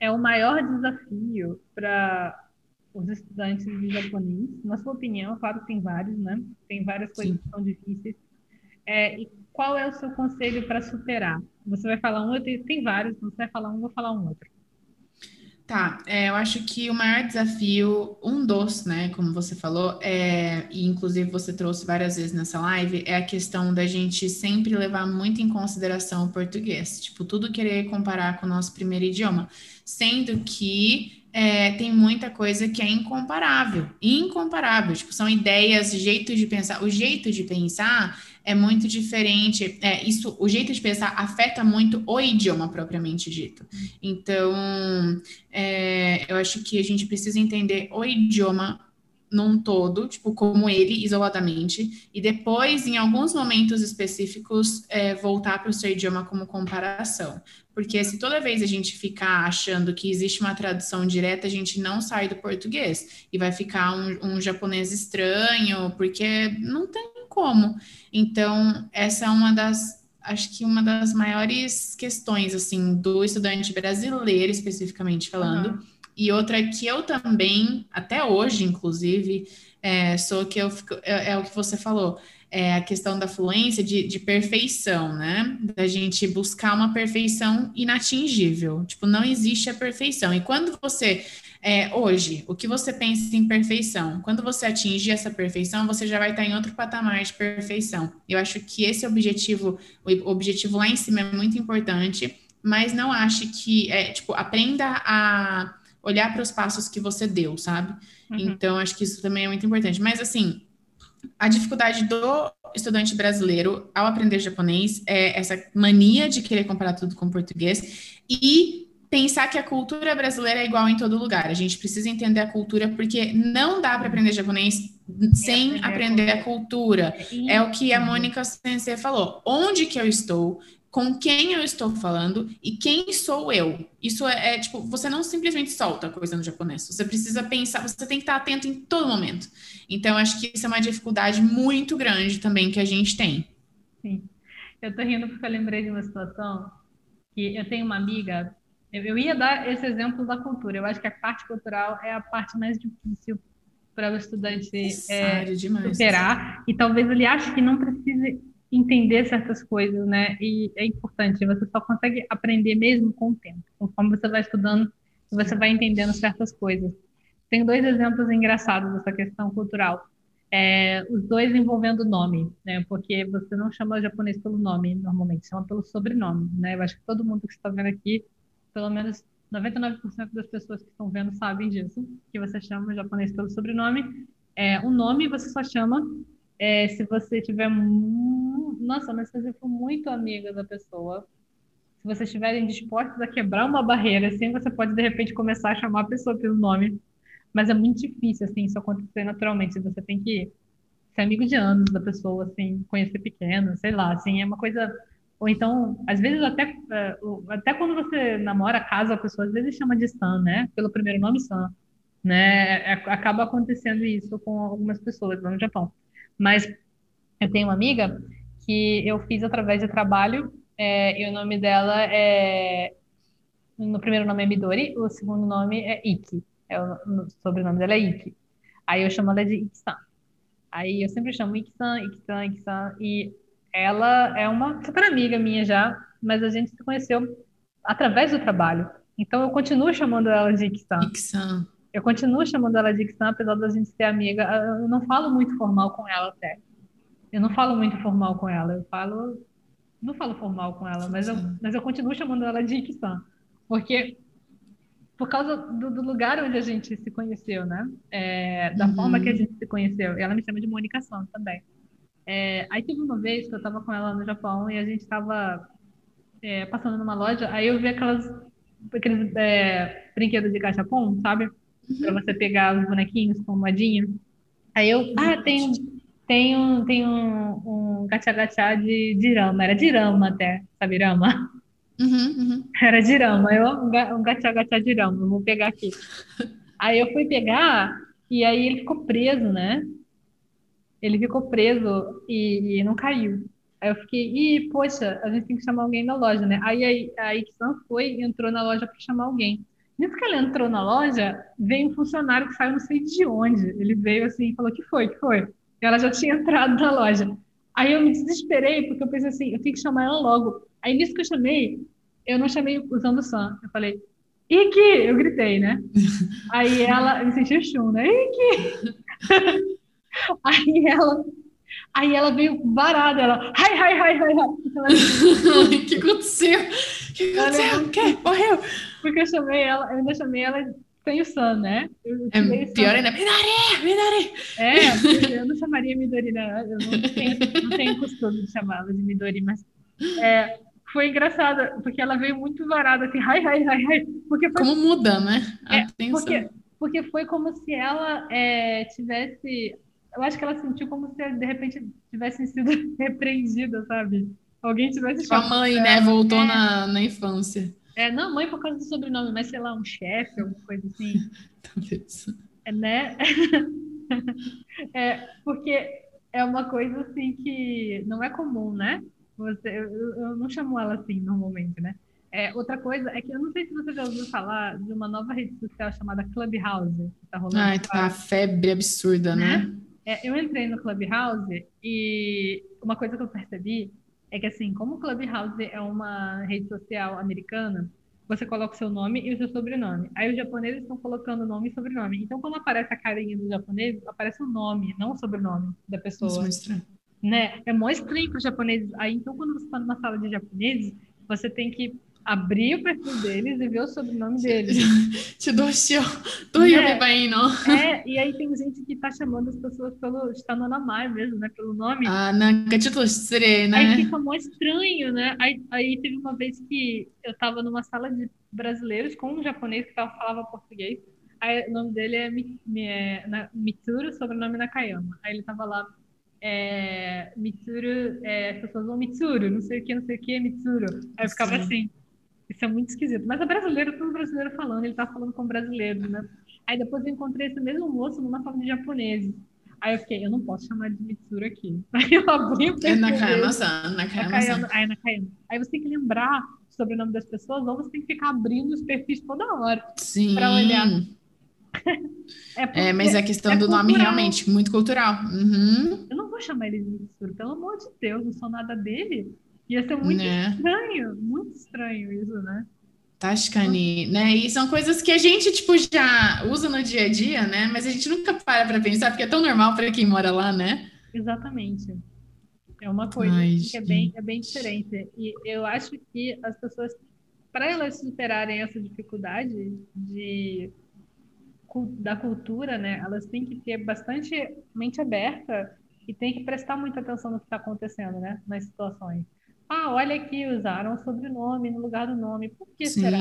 é o maior desafio para os estudantes de japonês? Na sua opinião, claro que tem vários, né? Tem várias coisas Sim. que são difíceis. É, e qual é o seu conselho para superar? Você vai falar um, tem, tem vários, você vai falar um, eu vou falar um outro. Tá, é, eu acho que o maior desafio, um dos, né, como você falou, é, e inclusive você trouxe várias vezes nessa live, é a questão da gente sempre levar muito em consideração o português, tipo, tudo querer comparar com o nosso primeiro idioma, sendo que é, tem muita coisa que é incomparável, incomparável, tipo, são ideias, jeitos de pensar, o jeito de pensar é muito diferente, é, isso, o jeito de pensar afeta muito o idioma propriamente dito, então, é, eu acho que a gente precisa entender o idioma num todo, tipo, como ele, isoladamente, e depois, em alguns momentos específicos, é, voltar para o seu idioma como comparação. Porque se toda vez a gente ficar achando que existe uma tradução direta, a gente não sai do português. E vai ficar um, um japonês estranho, porque não tem como. Então, essa é uma das acho que uma das maiores questões assim do estudante brasileiro especificamente falando uhum. E outra que eu também, até hoje, inclusive, é, sou que eu fico, é, é, o que você falou, é a questão da fluência de, de perfeição, né? Da gente buscar uma perfeição inatingível. Tipo, não existe a perfeição. E quando você é, hoje, o que você pensa em perfeição? Quando você atingir essa perfeição, você já vai estar em outro patamar de perfeição. Eu acho que esse objetivo, o objetivo lá em cima é muito importante, mas não ache que, é, tipo, aprenda a olhar para os passos que você deu, sabe? Uhum. Então, acho que isso também é muito importante. Mas, assim, a dificuldade do estudante brasileiro ao aprender japonês é essa mania de querer comparar tudo com português e pensar que a cultura brasileira é igual em todo lugar. A gente precisa entender a cultura porque não dá para aprender japonês sem aprender a cultura. É o que a Mônica Sensei falou. Onde que eu estou? Com quem eu estou falando e quem sou eu. Isso é, é, tipo, você não simplesmente solta a coisa no japonês. Você precisa pensar, você tem que estar atento em todo momento. Então, acho que isso é uma dificuldade muito grande também que a gente tem. Sim. Eu tô rindo porque eu lembrei de uma situação que eu tenho uma amiga, eu, eu ia dar esse exemplo da cultura. Eu acho que a parte cultural é a parte mais difícil para o estudante é, superar. E talvez ele ache que não precise entender certas coisas, né? E é importante, você só consegue aprender mesmo com o tempo. Conforme você vai estudando, você vai entendendo certas coisas. Tem dois exemplos engraçados dessa questão cultural. É, os dois envolvendo nome, né? Porque você não chama japonês pelo nome normalmente, chama pelo sobrenome, né? Eu acho que todo mundo que está vendo aqui, pelo menos 99% das pessoas que estão vendo sabem disso, que você chama o japonês pelo sobrenome. É, o nome você só chama é, se você tiver. Nossa, mas se você for muito amiga da pessoa, se vocês estiverem dispostos a quebrar uma barreira, assim, você pode de repente começar a chamar a pessoa pelo nome. Mas é muito difícil, assim, isso acontecer naturalmente. Você tem que ser amigo de anos da pessoa, assim, conhecer pequeno, sei lá, assim, é uma coisa. Ou então, às vezes, até, é, até quando você namora, casa a pessoa, às vezes chama de Sam, né? Pelo primeiro nome Sam. Né? É, acaba acontecendo isso com algumas pessoas lá no Japão. Mas eu tenho uma amiga que eu fiz através de trabalho, é, e o nome dela é. No primeiro nome é Midori, o segundo nome é Iki. É o, o sobrenome dela é Iki. Aí eu chamo ela de Iki-san. Aí eu sempre chamo Iki-san, Iki-san, Iki-san. E ela é uma super amiga minha já, mas a gente se conheceu através do trabalho. Então eu continuo chamando ela de. Iki-san. Eu continuo chamando ela de Ixan, apesar da gente ser amiga. Eu não falo muito formal com ela até. Eu não falo muito formal com ela. Eu falo. Não falo formal com ela, mas eu, mas eu continuo chamando ela de Ixan. Porque. Por causa do, do, lugar onde a gente se conheceu, né? É, da uhum. forma que a gente se conheceu. Ela me chama de Mônica também. É, aí teve uma vez que eu estava com ela no Japão e a gente estava é, passando numa loja, aí eu vi aquelas, aqueles é, brinquedos de cachapon, sabe? Para você pegar os bonequinhos com moedinha. Aí eu, ah, tem, tem um, tem um, um gacha-gacha de, de rama, era de rama até, sabe rama? Uhum, uhum. Era de rama, eu, um gacha-gacha de rama, vou pegar aqui. Aí eu fui pegar, e aí ele ficou preso, né? Ele ficou preso e, e não caiu. Aí eu fiquei, ih, poxa, a gente tem que chamar alguém da loja, né? Aí a Ixan foi e entrou na loja para chamar alguém. Nisso que ele entrou na loja, veio um funcionário que saiu não sei de onde. Ele veio assim e falou: que foi? que foi? E ela já tinha entrado na loja. Aí eu me desesperei, porque eu pensei assim: eu tenho que chamar ela logo. Aí nisso que eu chamei, eu não chamei usando o Sam. Eu falei: Iki! Eu gritei, né? Aí ela, eu me senti chum, né? Iki! Aí ela Aí ela veio varada, ela, ai, ai, ai, ai, ai. O que aconteceu? O que aconteceu? O quê? Morreu? Porque eu chamei ela, eu ainda chamei ela sem o Sam, né? é pior ainda, Midori, Midori. É, eu não chamaria Midori, né? Eu não tenho, não tenho costume de chamá-la de Midori, mas é, foi engraçado, porque ela veio muito varada, assim, ai, ai, ai, ai. Porque foi, como muda, né? A é, porque, porque foi como se ela é, tivesse eu acho que ela sentiu como se de repente tivessem sido repreendida, sabe? Alguém tivesse tipo A mãe, né? Voltou é, na, na infância. É, não, mãe por causa do sobrenome, mas sei lá, um chefe, alguma coisa assim. Talvez. É, né? é, porque é uma coisa assim que não é comum, né? Você, eu, eu não chamo ela assim normalmente, né? É, outra coisa é que eu não sei se você já ouviu falar de uma nova rede social chamada Clubhouse. Que tá rolando Ai, tá uma febre absurda, né? né? É, eu entrei no Clubhouse e uma coisa que eu percebi é que, assim, como o Clubhouse é uma rede social americana, você coloca o seu nome e o seu sobrenome. Aí os japoneses estão colocando nome e sobrenome. Então, quando aparece a carinha do japonês, aparece o nome, não o sobrenome da pessoa. Isso é estranho. Né? É mó estranho para os japoneses. Aí, então, quando você está numa sala de japoneses, você tem que abrir o perfil deles e ver o sobrenome deles. Te dou do é, é, e aí tem gente que tá chamando as pessoas pelo está no Namai mesmo, né, pelo nome. Ah, não, né? Aí fica mó estranho, né? Aí, aí teve uma vez que eu tava numa sala de brasileiros com um japonês que falava português. Aí o nome dele é, é Mitsuru, sobrenome Nakayama. Aí ele tava lá é, Mitsuru, é, as pessoas vão Mitsuru, não sei o que, não sei o que, Mitsuru. Aí eu ficava Sim. assim, isso é muito esquisito. Mas é brasileiro, todo brasileiro falando, ele tá falando com brasileiro, né? Aí depois eu encontrei esse mesmo moço numa sala de japoneses. Aí eu fiquei, eu não posso chamar de Mitsuru aqui. Aí eu abri o É na Nakayama-san, Nakayama-san. Aí, Nakayama. aí você tem que lembrar sobre o nome das pessoas, ou você tem que ficar abrindo os perfis toda hora. Sim. Pra olhar. é, porque, é, mas a questão é do cultural. nome realmente, muito cultural. Uhum. Eu não vou chamar ele de Mitsuru, pelo amor de Deus, não sou nada dele. Ia ser muito né? estranho, muito estranho isso, né? Tashkani, né? E são coisas que a gente, tipo, já usa no dia a dia, né? Mas a gente nunca para para pensar, porque é tão normal para quem mora lá, né? Exatamente. É uma coisa Ai, que é bem, é bem diferente. E eu acho que as pessoas, para elas superarem essa dificuldade de, da cultura, né? Elas têm que ter bastante mente aberta e têm que prestar muita atenção no que está acontecendo, né? Nas situações. Ah, olha aqui, usaram o sobrenome no lugar do nome. Por que Sim. será?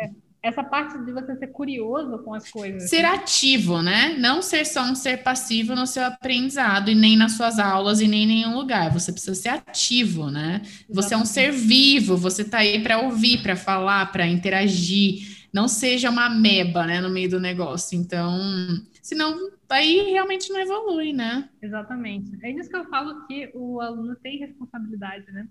É, essa parte de você ser curioso com as coisas. Ser ativo, né? Não ser só um ser passivo no seu aprendizado e nem nas suas aulas e nem em nenhum lugar. Você precisa ser ativo, né? Exatamente. Você é um ser vivo, você está aí para ouvir, para falar, para interagir. Não seja uma meba, né, no meio do negócio. Então, senão aí realmente não evolui, né? Exatamente. É isso que eu falo que o aluno tem responsabilidade, né?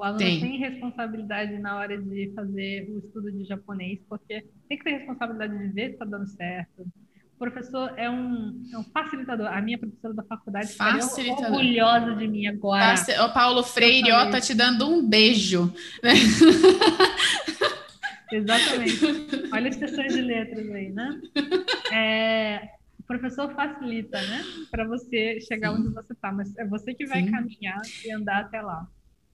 O aluno tem. tem. responsabilidade na hora de fazer o estudo de japonês, porque tem que ter responsabilidade de ver se está dando certo. O professor é um, é um facilitador. A minha professora da faculdade ficou orgulhosa de mim agora. O Paulo Freire, ó, tá te dando um beijo. Exatamente. Olha as questões de letras aí, né? É, o professor facilita, né? Para você chegar Sim. onde você está, mas é você que vai Sim. caminhar e andar até lá.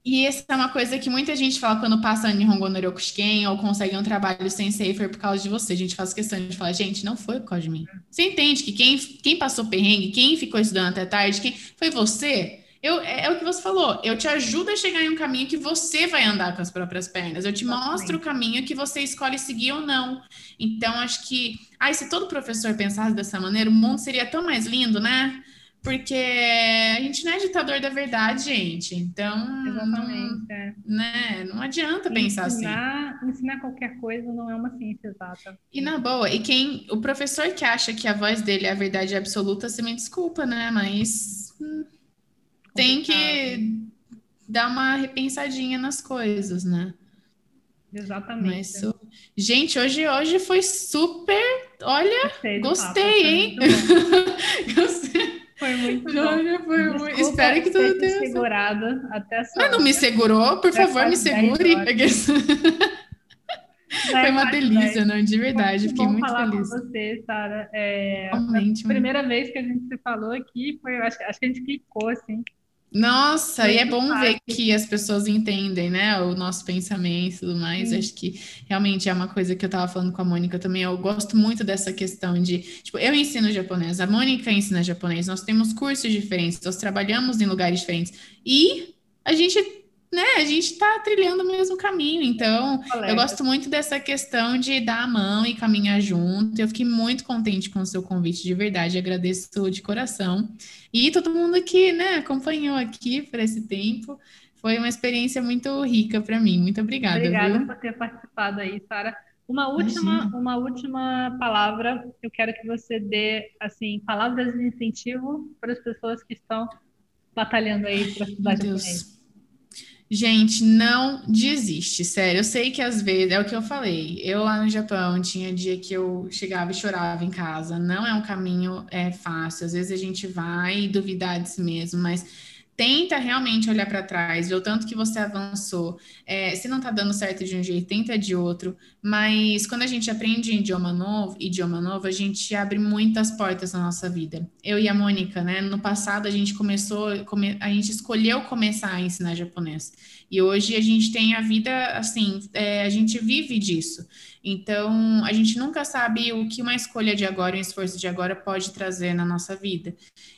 E essa é uma coisa que muita gente fala quando passa Nihongo no Ryokushiken ou consegue um trabalho sem safer por causa de você. A gente faz questão de falar, gente, não foi por causa de mim. Você entende que quem, quem passou perrengue, quem ficou estudando até tarde, quem foi você? Eu, é, é, o que você falou, eu te ajudo a chegar em um caminho que você vai andar com as próprias pernas. Eu te mostro o caminho que você escolhe seguir ou não. Então, acho que, ai, se todo professor pensasse dessa maneira, o mundo seria tão mais lindo, né? Porque a gente não é ditador da verdade, gente. Então, Exatamente, não, é. né? não adianta pensar ensinar, assim. Ensinar qualquer coisa não é uma ciência exata. E na boa, e quem o professor que acha que a voz dele é a verdade absoluta, você me desculpa, né? Mas hum, tem que dar uma repensadinha nas coisas, né? Exatamente. Mas, gente, hoje, hoje foi super. Olha, gostei, gostei hein? gostei. Foi muito bom. foi muito... Espero que tudo tenha segurado até essa Mas não me segurou? Por favor, me segure. Foi uma delícia, não, de verdade. Fiquei muito falar feliz. com você, Sara. É, a primeira vez que a gente se falou aqui, foi, acho, acho que a gente clicou, assim. Nossa, e é bom ver que as pessoas entendem, né, o nosso pensamento e tudo mais. Sim. Acho que realmente é uma coisa que eu tava falando com a Mônica também. Eu gosto muito dessa questão de, tipo, eu ensino japonês, a Mônica ensina japonês, nós temos cursos diferentes, nós trabalhamos em lugares diferentes e a gente né, a gente está trilhando o mesmo caminho. Então, eu gosto muito dessa questão de dar a mão e caminhar junto. Eu fiquei muito contente com o seu convite, de verdade, agradeço de coração. E todo mundo que né, acompanhou aqui por esse tempo. Foi uma experiência muito rica para mim. Muito obrigada. Obrigada viu? por ter participado aí, Sara. Uma última, uma última palavra, eu quero que você dê, assim, palavras de incentivo para as pessoas que estão batalhando aí para estudar japonês. Gente, não desiste, sério. Eu sei que às vezes, é o que eu falei. Eu lá no Japão tinha dia que eu chegava e chorava em casa. Não é um caminho é fácil. Às vezes a gente vai duvidar de si mesmo, mas tenta realmente olhar para trás, ver o tanto que você avançou. É, se não está dando certo de um jeito, tenta de outro. Mas quando a gente aprende idioma novo, idioma novo, a gente abre muitas portas na nossa vida. Eu e a Mônica, né? No passado a gente começou, a gente escolheu começar a ensinar japonês. E hoje a gente tem a vida assim, é, a gente vive disso. Então, a gente nunca sabe o que uma escolha de agora, um esforço de agora pode trazer na nossa vida.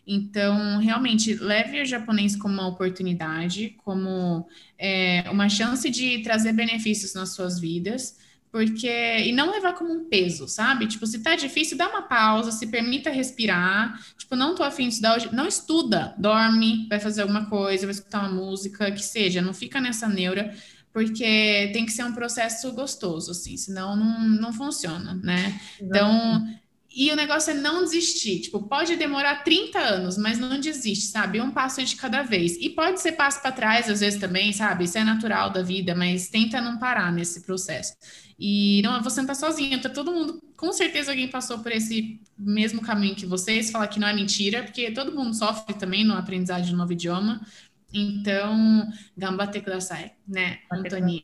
Então, realmente, leve o japonês como uma oportunidade, como é, uma chance de trazer benefícios nas suas vidas, porque e não levar como um peso, sabe? Tipo, se tá difícil, dá uma pausa, se permita respirar. Tipo, não tô afim de estudar hoje, não estuda, dorme, vai fazer alguma coisa, vai escutar uma música, que seja, não fica nessa neura porque tem que ser um processo gostoso, assim, senão não, não funciona, né? Então, e o negócio é não desistir. Tipo, pode demorar 30 anos, mas não desiste, sabe? Um passo de cada vez. E pode ser passo para trás, às vezes também, sabe? Isso é natural da vida, mas tenta não parar nesse processo. E não, você não tá sozinho, tá todo mundo, com certeza alguém passou por esse mesmo caminho que vocês, falar que não é mentira, porque todo mundo sofre também no aprendizado de um novo idioma, então, gambate kudasai, né, Antônio?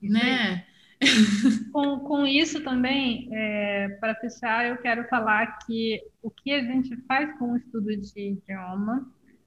Né? com, com isso também, é, para fechar, eu quero falar que o que a gente faz com o estudo de idioma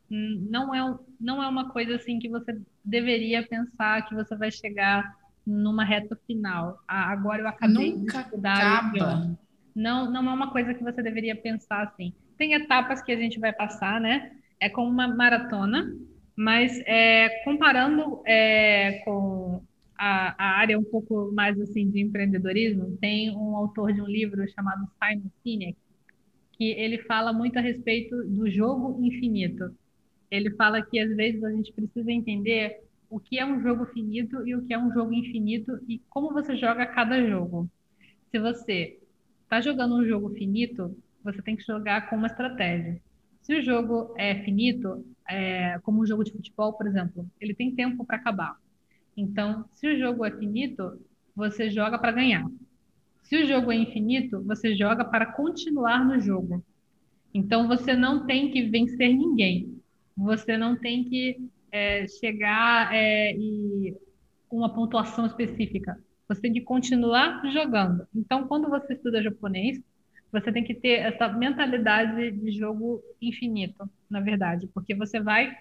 não é, não é uma coisa assim que você deveria pensar que você vai chegar numa reta final. Ah, agora eu acabei Nunca de estudar acaba. Não, não é uma coisa que você deveria pensar assim. Tem etapas que a gente vai passar, né? É como uma maratona mas é, comparando é, com a, a, área um pouco mais assim de empreendedorismo, tem um autor de um livro chamado Simon Sinek que ele fala muito a respeito do jogo infinito. Ele fala que às vezes a gente precisa entender o que é um jogo finito e o que é um jogo infinito e como você joga cada jogo. Se você está jogando um jogo finito, você tem que jogar com uma estratégia. Se o jogo é finito, é, como um jogo de futebol, por exemplo, ele tem tempo para acabar. Então, se o jogo é finito, você joga para ganhar. Se o jogo é infinito, você joga para continuar no jogo. Então, você não tem que vencer ninguém. Você não tem que é, chegar é, e uma pontuação específica. Você tem que continuar jogando. Então, quando você estuda japonês, você tem que ter essa mentalidade de jogo infinito, na verdade, porque você vai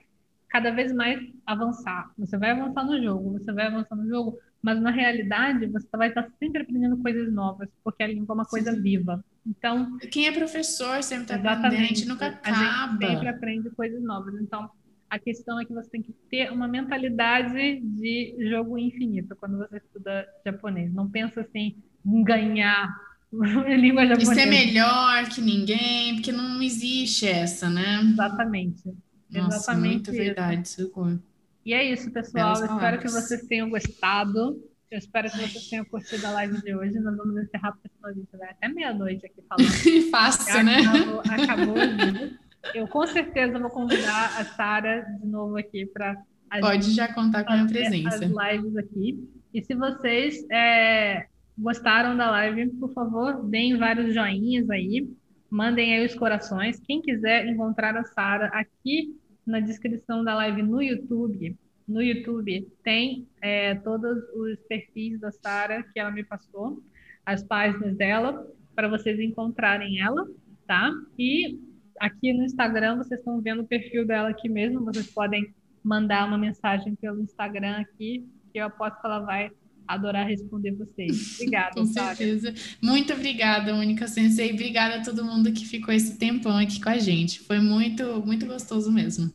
cada vez mais avançar. Você vai avançar no jogo, você vai avançar no jogo, mas na realidade você vai estar sempre aprendendo coisas novas, porque a língua é uma coisa Sim. viva. Então, quem é professor sempre está aprendendo, a gente nunca acaba. A sempre aprende coisas novas. Então, A questão é que você tem que ter uma mentalidade de jogo infinito quando você estuda japonês. Não pensa assim em ganhar língua japonesa. E ser melhor que ninguém, porque não existe essa, né? Exatamente. Nossa, Exatamente muito isso. verdade, socorro. E é isso, pessoal. Belas Eu espero que vocês tenham gostado. Eu espero que vocês tenham curtido a live de hoje. Nós vamos encerrar, porque senão a gente vai até meia-noite aqui falando. Fácil, né? Acabou, acabou o vídeo. Eu com certeza vou convidar a Sara de novo aqui para Pode já contar com a minha presença. as lives aqui. E se vocês é, gostaram da live, por favor, deem vários joinhas aí, mandem aí os corações. Quem quiser encontrar a Sara aqui na descrição da live no YouTube, no YouTube tem é, todos os perfis da Sara que ela me passou, as páginas dela, para vocês encontrarem ela, tá? E aqui no Instagram vocês estão vendo o perfil dela aqui mesmo, vocês podem mandar uma mensagem pelo Instagram aqui, que eu aposto que ela vai adorar responder vocês. Obrigada, Com certeza. Muito obrigada, Mônica Sensei. Obrigada a todo mundo que ficou esse tempão aqui com a gente. Foi muito, muito gostoso mesmo.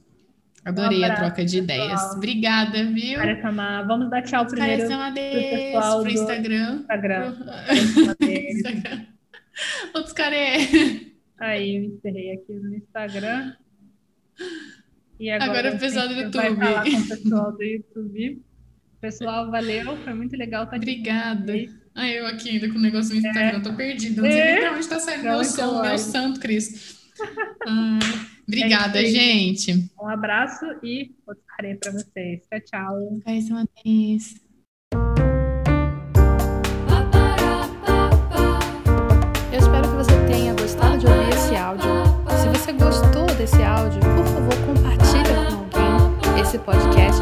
Adorei Um a abraço, troca de pessoal. ideias. Obrigada, viu? Kare-sama. Vamos dar tchau primeiro Careçamadeus pessoal pro do Instagram. Instagram. Pro Instagram. Outros care. Aí, eu encerrei aqui no Instagram. E agora, Agora o a pessoal do gente vai YouTube. falar com o pessoal do YouTube. Pessoal, valeu. Foi muito legal estar aqui. Obrigada. Ah, eu aqui ainda com o negócio no Instagram, tô perdida. Não sei É. nem pra onde tá saindo meu som, meu santo Cristo. Ah, obrigada, É gente. Um abraço e outro para vocês. Tchau, tchau. Careçamadeus. Eu espero que você tenha gostado de ouvir esse áudio. Se você gostou desse áudio, por favor, compartilha com alguém esse podcast,